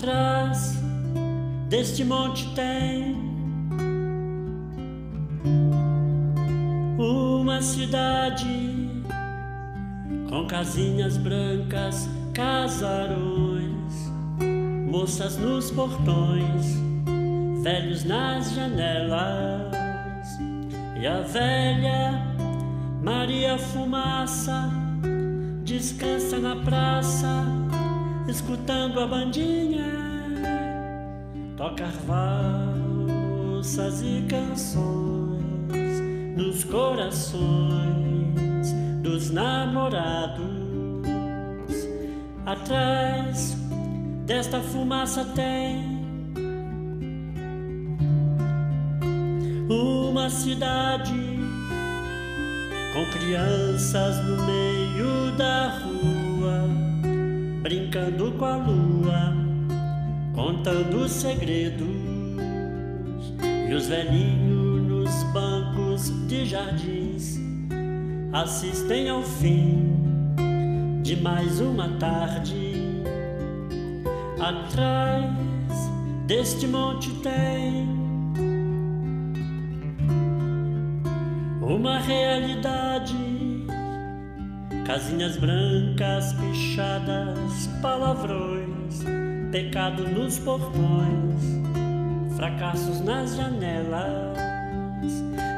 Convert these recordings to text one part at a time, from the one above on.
Atrás deste monte tem uma cidade com casinhas brancas, casarões, moças nos portões, velhos nas janelas e a velha Maria Fumaça descansa na praça escutando a bandinha tocar valsas e canções nos corações dos namorados. Atrás desta fumaça tem uma cidade com crianças no meio da rua com a lua, contando segredos, e os velhinhos nos bancos de jardins assistem ao fim de mais uma tarde. Atrás deste monte tem uma realidade Casinhas brancas pichadas, palavrões, pecado nos portões, fracassos nas janelas.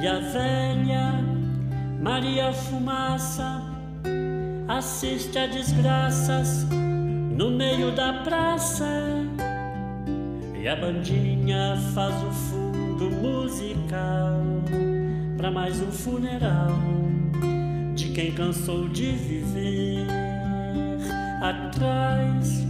E a velha Maria Fumaça assiste a desgraças no meio da praça. E a bandinha faz o fundo musical para mais um funeral quem cansou de viver. Atrás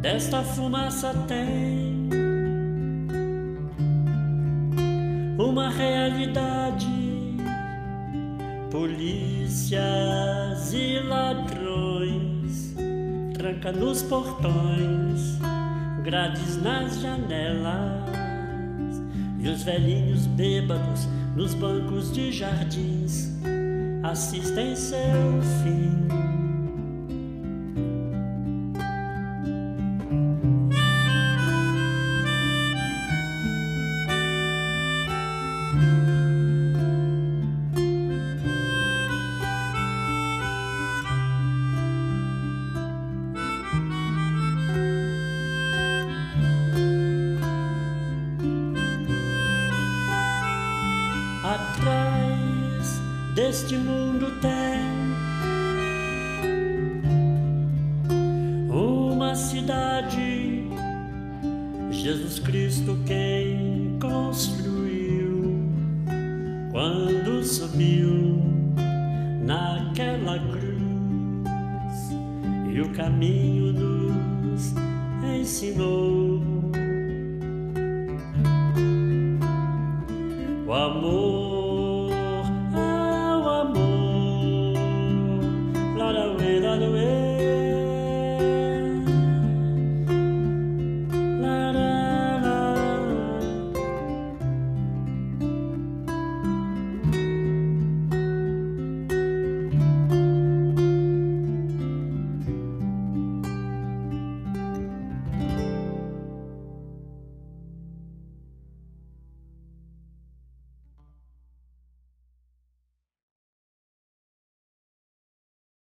desta fumaça tem uma realidade. Polícias e ladrões, tranca nos portões, grades nas janelas, e os velhinhos bêbados nos bancos de jardins assistem seu fim. Deste mundo tem. Uma cidade, Jesus Cristo quem construiu. Quando subiu naquela cruz e o caminho nos ensinou. O amor